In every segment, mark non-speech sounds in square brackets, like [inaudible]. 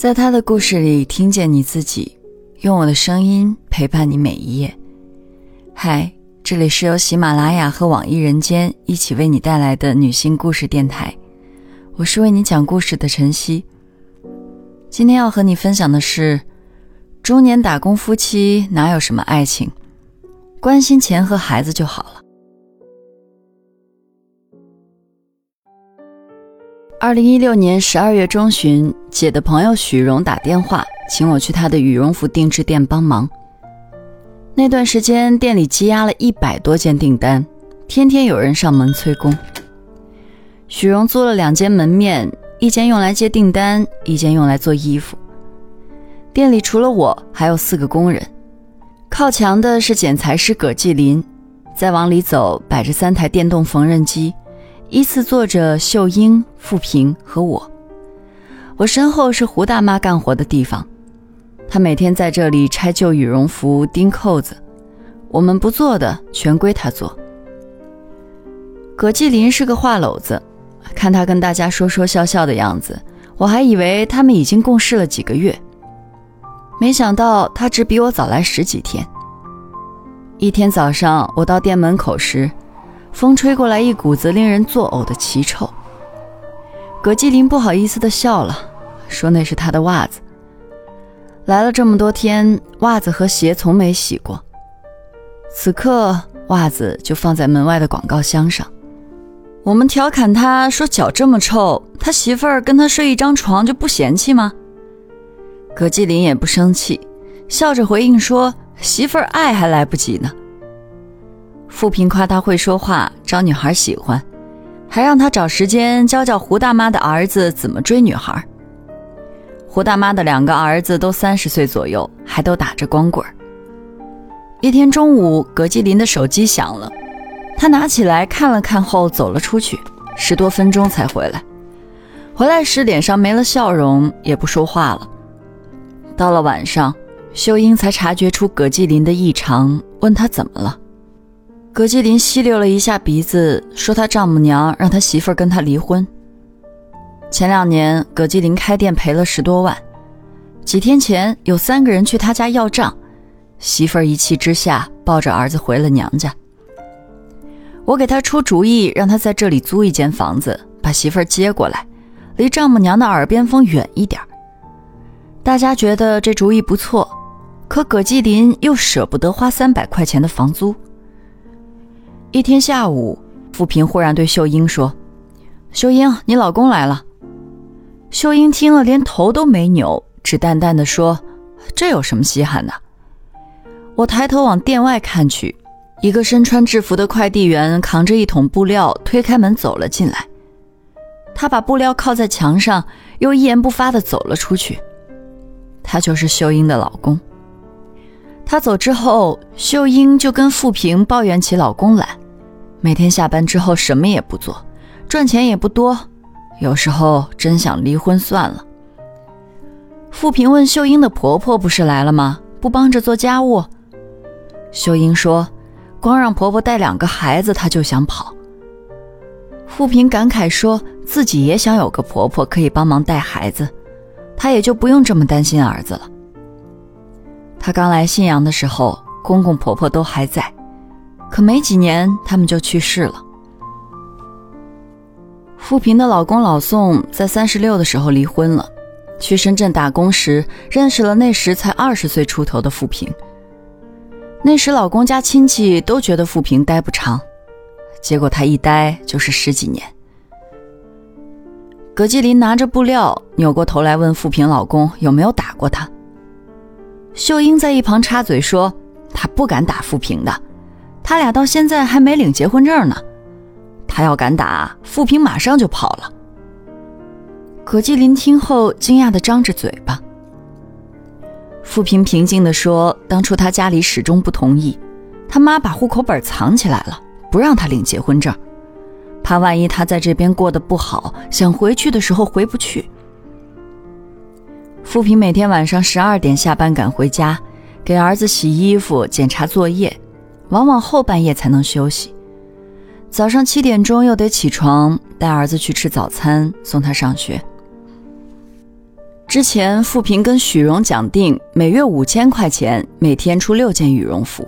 在他的故事里听见你自己，用我的声音陪伴你每一页。嗨，这里是由喜马拉雅和网易人间一起为你带来的女性故事电台，我是为你讲故事的晨曦。今天要和你分享的是，中年打工夫妻哪有什么爱情，关心钱和孩子就好了。二零一六年十二月中旬，姐的朋友许荣打电话，请我去她的羽绒服定制店帮忙。那段时间，店里积压了一百多件订单，天天有人上门催工。许荣租了两间门面，一间用来接订单，一间用来做衣服。店里除了我，还有四个工人。靠墙的是剪裁师葛继林，再往里走，摆着三台电动缝纫机。依次坐着秀英、富平和我，我身后是胡大妈干活的地方，她每天在这里拆旧羽绒服、钉扣子，我们不做的全归她做。葛继林是个话篓子，看他跟大家说说笑笑的样子，我还以为他们已经共事了几个月，没想到他只比我早来十几天。一天早上，我到店门口时。风吹过来，一股子令人作呕的奇臭。葛继林不好意思地笑了，说那是他的袜子。来了这么多天，袜子和鞋从没洗过。此刻，袜子就放在门外的广告箱上。我们调侃他说：“脚这么臭，他媳妇儿跟他睡一张床就不嫌弃吗？”葛继林也不生气，笑着回应说：“媳妇儿爱还来不及呢。”富平夸他会说话，招女孩喜欢，还让他找时间教教胡大妈的儿子怎么追女孩。胡大妈的两个儿子都三十岁左右，还都打着光棍。一天中午，葛继林的手机响了，他拿起来看了看后走了出去，十多分钟才回来。回来时脸上没了笑容，也不说话了。到了晚上，秀英才察觉出葛继林的异常，问他怎么了。葛继林吸溜了一下鼻子，说：“他丈母娘让他媳妇儿跟他离婚。前两年，葛继林开店赔了十多万。几天前，有三个人去他家要账，媳妇儿一气之下抱着儿子回了娘家。我给他出主意，让他在这里租一间房子，把媳妇儿接过来，离丈母娘的耳边风远一点。大家觉得这主意不错，可葛继林又舍不得花三百块钱的房租。”一天下午，富平忽然对秀英说：“秀英，你老公来了。”秀英听了，连头都没扭，只淡淡的说：“这有什么稀罕的？”我抬头往店外看去，一个身穿制服的快递员扛着一桶布料，推开门走了进来。他把布料靠在墙上，又一言不发的走了出去。他就是秀英的老公。她走之后，秀英就跟富平抱怨起老公来。每天下班之后什么也不做，赚钱也不多，有时候真想离婚算了。富平问秀英的婆婆不是来了吗？不帮着做家务？秀英说，光让婆婆带两个孩子，她就想跑。富平感慨说自己也想有个婆婆可以帮忙带孩子，她也就不用这么担心儿子了。她刚来信阳的时候，公公婆婆都还在。可没几年，他们就去世了。富平的老公老宋在三十六的时候离婚了，去深圳打工时认识了那时才二十岁出头的富平。那时老公家亲戚都觉得富平待不长，结果他一待就是十几年。葛继林拿着布料，扭过头来问富平老公有没有打过他。秀英在一旁插嘴说：“他不敢打富平的。”他俩到现在还没领结婚证呢，他要敢打，富平马上就跑了。葛继林听后惊讶的张着嘴巴。富平平静的说：“当初他家里始终不同意，他妈把户口本藏起来了，不让他领结婚证，怕万一他在这边过得不好，想回去的时候回不去。”富平每天晚上十二点下班赶回家，给儿子洗衣服、检查作业。往往后半夜才能休息，早上七点钟又得起床带儿子去吃早餐，送他上学。之前富平跟许荣讲定每月五千块钱，每天出六件羽绒服。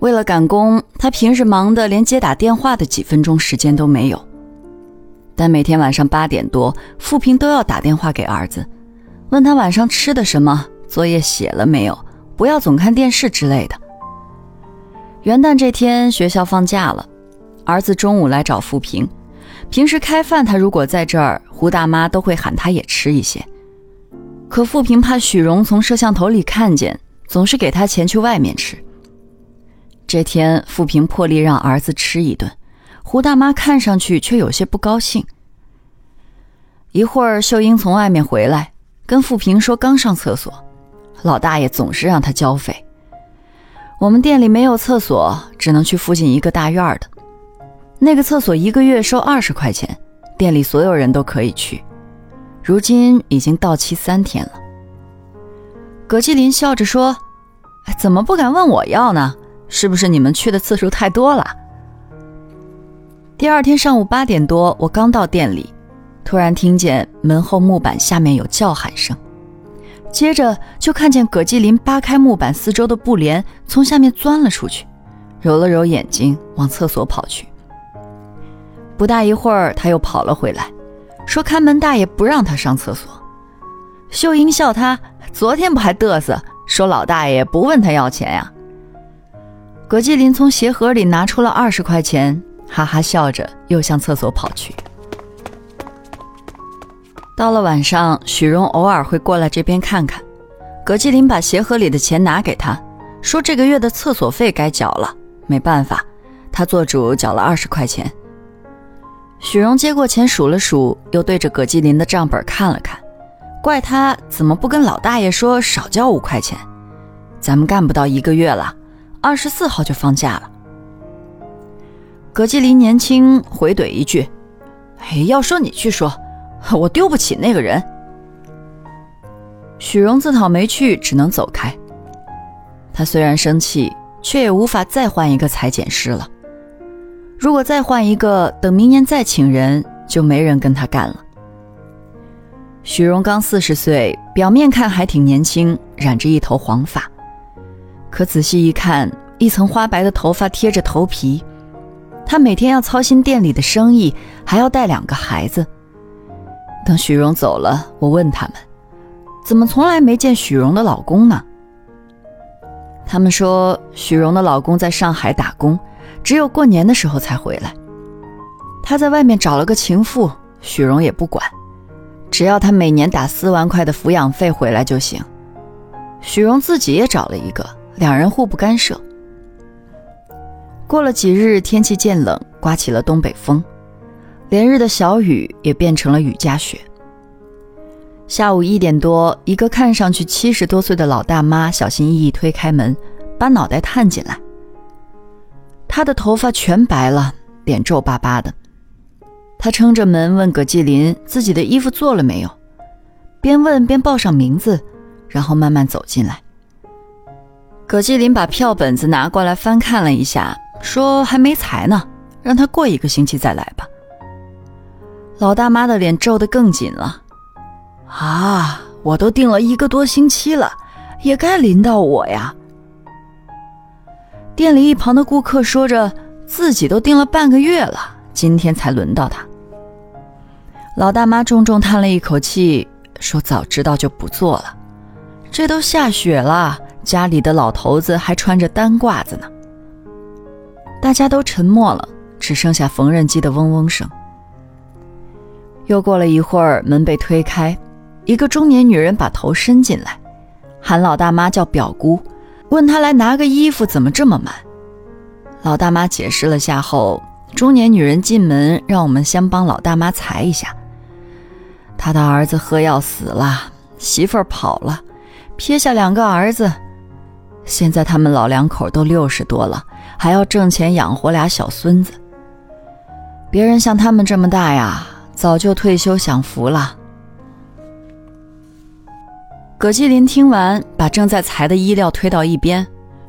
为了赶工，他平时忙得连接打电话的几分钟时间都没有。但每天晚上八点多，富平都要打电话给儿子，问他晚上吃的什么，作业写了没有，不要总看电视之类的。元旦这天学校放假了，儿子中午来找富平。平时开饭，他如果在这儿，胡大妈都会喊他也吃一些。可富平怕许荣从摄像头里看见，总是给他钱去外面吃。这天，富平破例让儿子吃一顿，胡大妈看上去却有些不高兴。一会儿，秀英从外面回来，跟富平说刚上厕所，老大爷总是让他交费。我们店里没有厕所，只能去附近一个大院的。那个厕所一个月收二十块钱，店里所有人都可以去。如今已经到期三天了。葛继林笑着说：“怎么不敢问我要呢？是不是你们去的次数太多了？”第二天上午八点多，我刚到店里，突然听见门后木板下面有叫喊声。接着就看见葛继林扒开木板四周的布帘，从下面钻了出去，揉了揉眼睛，往厕所跑去。不大一会儿，他又跑了回来，说看门大爷不让他上厕所。秀英笑他，昨天不还嘚瑟说老大爷不问他要钱呀？葛继林从鞋盒里拿出了二十块钱，哈哈笑着又向厕所跑去。到了晚上，许荣偶尔会过来这边看看。葛继林把鞋盒里的钱拿给他，说：“这个月的厕所费该缴了。”没办法，他做主缴了二十块钱。许荣接过钱数了数，又对着葛继林的账本看了看，怪他怎么不跟老大爷说少交五块钱？咱们干不到一个月了，二十四号就放假了。葛继林年轻，回怼一句：“哎，要说你去说。” [laughs] 我丢不起那个人。许荣自讨没趣，只能走开。他虽然生气，却也无法再换一个裁剪师了。如果再换一个，等明年再请人，就没人跟他干了。许荣刚四十岁，表面看还挺年轻，染着一头黄发，可仔细一看，一层花白的头发贴着头皮。他每天要操心店里的生意，还要带两个孩子。等许荣走了，我问他们，怎么从来没见许荣的老公呢？他们说，许荣的老公在上海打工，只有过年的时候才回来。他在外面找了个情妇，许荣也不管，只要他每年打四万块的抚养费回来就行。许荣自己也找了一个，两人互不干涉。过了几日，天气渐冷，刮起了东北风。连日的小雨也变成了雨夹雪。下午一点多，一个看上去七十多岁的老大妈小心翼翼推开门，把脑袋探进来。她的头发全白了，脸皱巴巴的。她撑着门问葛继林自己的衣服做了没有，边问边报上名字，然后慢慢走进来。葛继林把票本子拿过来翻看了一下，说还没裁呢，让他过一个星期再来吧。老大妈的脸皱得更紧了，啊！我都订了一个多星期了，也该临到我呀。店里一旁的顾客说着，自己都订了半个月了，今天才轮到他。老大妈重重叹了一口气，说：“早知道就不做了。这都下雪了，家里的老头子还穿着单褂子呢。”大家都沉默了，只剩下缝纫机的嗡嗡声。又过了一会儿，门被推开，一个中年女人把头伸进来，喊老大妈叫表姑，问她来拿个衣服怎么这么慢。老大妈解释了下后，中年女人进门让我们先帮老大妈裁一下。她的儿子喝药死了，媳妇儿跑了，撇下两个儿子，现在他们老两口都六十多了，还要挣钱养活俩小孙子。别人像他们这么大呀。早就退休享福了。葛继林听完，把正在裁的衣料推到一边，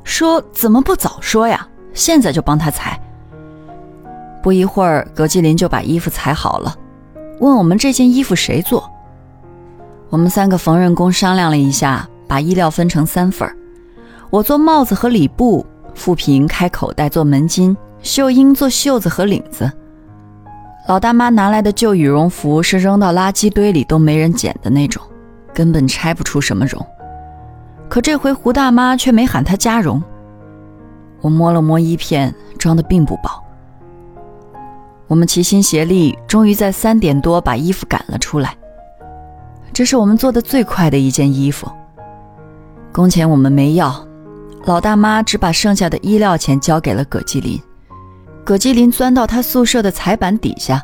说：“怎么不早说呀？现在就帮他裁。”不一会儿，葛继林就把衣服裁好了，问我们这件衣服谁做。我们三个缝纫工商量了一下，把衣料分成三份我做帽子和里布，富平开口袋做门襟，秀英做袖子和领子。老大妈拿来的旧羽绒服是扔到垃圾堆里都没人捡的那种，根本拆不出什么绒。可这回胡大妈却没喊她加绒。我摸了摸衣片，装的并不薄。我们齐心协力，终于在三点多把衣服赶了出来。这是我们做的最快的一件衣服。工钱我们没要，老大妈只把剩下的衣料钱交给了葛继林。葛继林钻到他宿舍的彩板底下，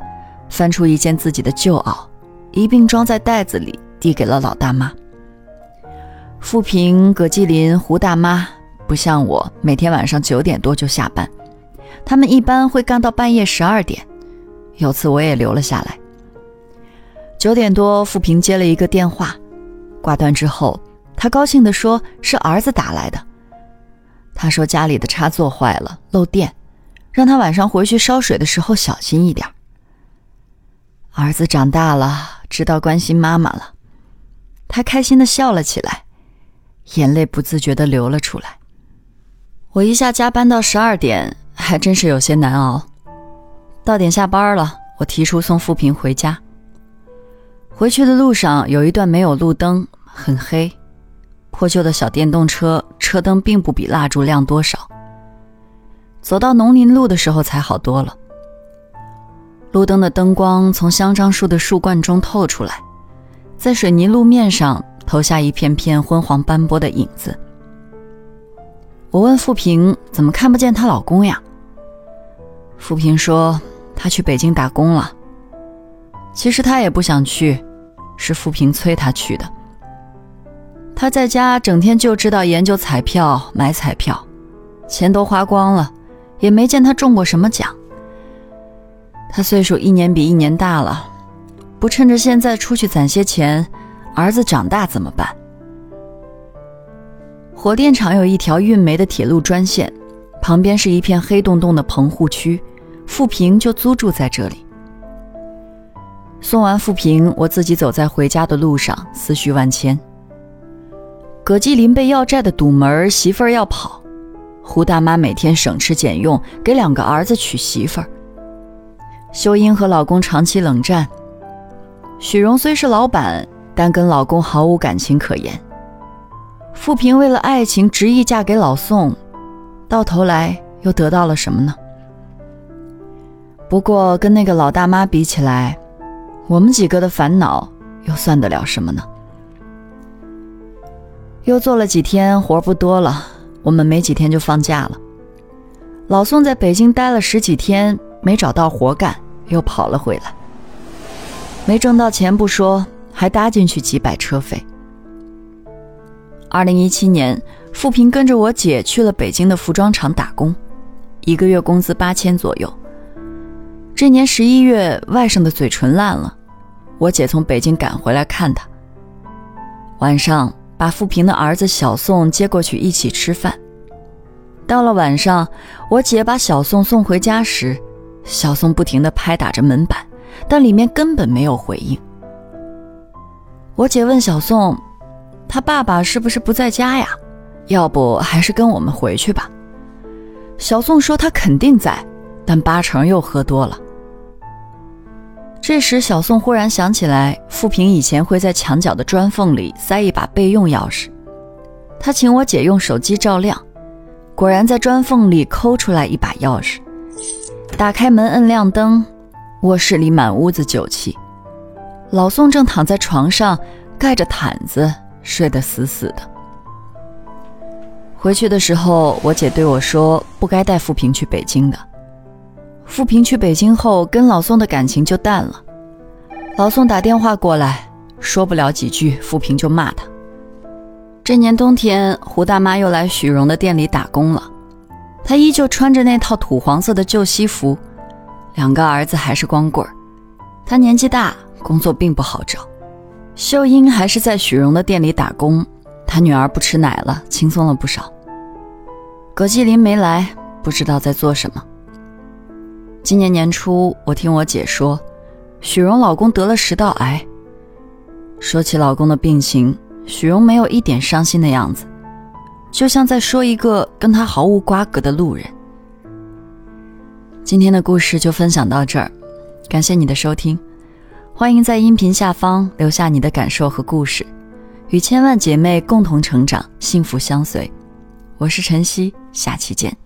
翻出一件自己的旧袄，一并装在袋子里，递给了老大妈。富平、葛继林、胡大妈不像我，每天晚上九点多就下班，他们一般会干到半夜十二点。有次我也留了下来。九点多，富平接了一个电话，挂断之后，他高兴地说：“是儿子打来的。”他说家里的插座坏了，漏电。让他晚上回去烧水的时候小心一点。儿子长大了，知道关心妈妈了，他开心的笑了起来，眼泪不自觉的流了出来。我一下加班到十二点，还真是有些难熬。到点下班了，我提出送富平回家。回去的路上有一段没有路灯，很黑，破旧的小电动车车灯并不比蜡烛亮多少。走到农林路的时候才好多了。路灯的灯光从香樟树的树冠中透出来，在水泥路面上投下一片片昏黄斑驳的影子。我问富平怎么看不见她老公呀？富平说她去北京打工了。其实她也不想去，是富平催她去的。她在家整天就知道研究彩票、买彩票，钱都花光了。也没见他中过什么奖。他岁数一年比一年大了，不趁着现在出去攒些钱，儿子长大怎么办？火电厂有一条运煤的铁路专线，旁边是一片黑洞洞的棚户区，富平就租住在这里。送完富平，我自己走在回家的路上，思绪万千。葛继林被要债的堵门，媳妇儿要跑。胡大妈每天省吃俭用，给两个儿子娶媳妇儿。秀英和老公长期冷战。许荣虽是老板，但跟老公毫无感情可言。富平为了爱情执意嫁给老宋，到头来又得到了什么呢？不过跟那个老大妈比起来，我们几个的烦恼又算得了什么呢？又做了几天，活不多了。我们没几天就放假了。老宋在北京待了十几天，没找到活干，又跑了回来。没挣到钱不说，还搭进去几百车费。二零一七年，富平跟着我姐去了北京的服装厂打工，一个月工资八千左右。这年十一月，外甥的嘴唇烂了，我姐从北京赶回来看他。晚上。把富平的儿子小宋接过去一起吃饭。到了晚上，我姐把小宋送回家时，小宋不停地拍打着门板，但里面根本没有回应。我姐问小宋：“他爸爸是不是不在家呀？要不还是跟我们回去吧？”小宋说：“他肯定在，但八成又喝多了。”这时，小宋忽然想起来，富平以前会在墙角的砖缝里塞一把备用钥匙。他请我姐用手机照亮，果然在砖缝里抠出来一把钥匙。打开门，摁亮灯，卧室里满屋子酒气。老宋正躺在床上，盖着毯子睡得死死的。回去的时候，我姐对我说：“不该带富平去北京的。”富平去北京后，跟老宋的感情就淡了。老宋打电话过来，说不了几句，富平就骂他。这年冬天，胡大妈又来许荣的店里打工了。她依旧穿着那套土黄色的旧西服，两个儿子还是光棍儿。她年纪大，工作并不好找。秀英还是在许荣的店里打工，她女儿不吃奶了，轻松了不少。葛继林没来，不知道在做什么。今年年初，我听我姐说，许荣老公得了食道癌。说起老公的病情，许荣没有一点伤心的样子，就像在说一个跟他毫无瓜葛的路人。今天的故事就分享到这儿，感谢你的收听，欢迎在音频下方留下你的感受和故事，与千万姐妹共同成长，幸福相随。我是晨曦，下期见。